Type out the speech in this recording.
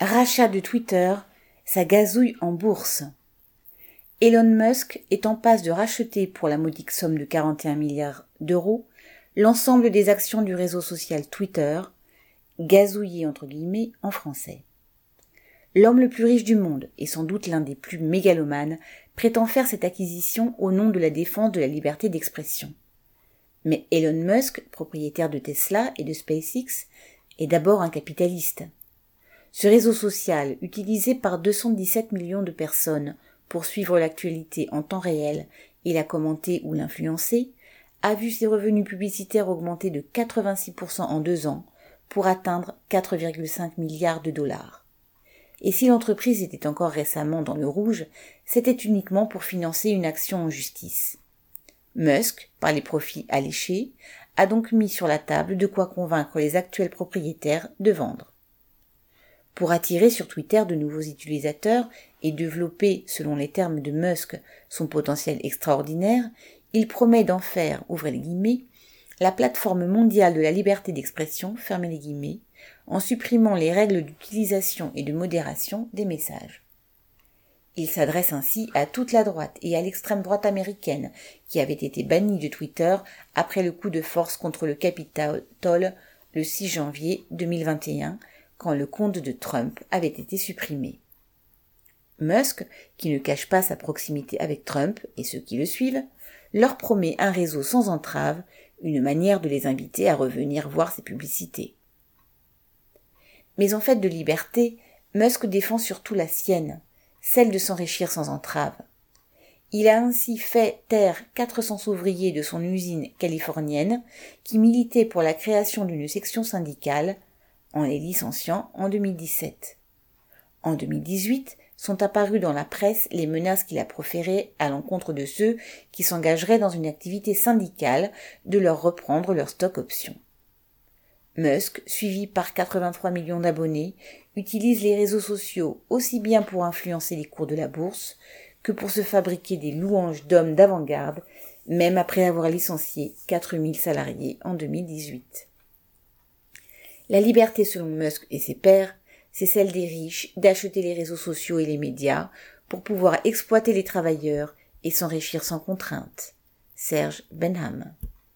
Rachat de Twitter, ça gazouille en bourse. Elon Musk est en passe de racheter pour la modique somme de 41 milliards d'euros l'ensemble des actions du réseau social Twitter, gazouillé entre guillemets en français. L'homme le plus riche du monde, et sans doute l'un des plus mégalomanes, prétend faire cette acquisition au nom de la défense de la liberté d'expression. Mais Elon Musk, propriétaire de Tesla et de SpaceX, est d'abord un capitaliste. Ce réseau social, utilisé par 217 millions de personnes pour suivre l'actualité en temps réel et la commenter ou l'influencer, a vu ses revenus publicitaires augmenter de 86% en deux ans pour atteindre 4,5 milliards de dollars. Et si l'entreprise était encore récemment dans le rouge, c'était uniquement pour financer une action en justice. Musk, par les profits alléchés, a donc mis sur la table de quoi convaincre les actuels propriétaires de vendre. Pour attirer sur Twitter de nouveaux utilisateurs et développer, selon les termes de Musk, son potentiel extraordinaire, il promet d'en faire, ouvrez les guillemets, la plateforme mondiale de la liberté d'expression, fermez les guillemets, en supprimant les règles d'utilisation et de modération des messages. Il s'adresse ainsi à toute la droite et à l'extrême droite américaine, qui avait été bannie de Twitter après le coup de force contre le Capitole le 6 janvier 2021, quand le compte de Trump avait été supprimé. Musk, qui ne cache pas sa proximité avec Trump et ceux qui le suivent, leur promet un réseau sans entrave, une manière de les inviter à revenir voir ses publicités. Mais en fait de liberté, Musk défend surtout la sienne, celle de s'enrichir sans entrave. Il a ainsi fait taire 400 ouvriers de son usine californienne qui militaient pour la création d'une section syndicale en les licenciant en 2017. En 2018, sont apparues dans la presse les menaces qu'il a proférées à l'encontre de ceux qui s'engageraient dans une activité syndicale de leur reprendre leur stock option. Musk, suivi par 83 millions d'abonnés, utilise les réseaux sociaux aussi bien pour influencer les cours de la bourse que pour se fabriquer des louanges d'hommes d'avant-garde, même après avoir licencié 4000 salariés en 2018. La liberté selon Musk et ses pairs c'est celle des riches d'acheter les réseaux sociaux et les médias pour pouvoir exploiter les travailleurs et s'enrichir sans contrainte. Serge Benham.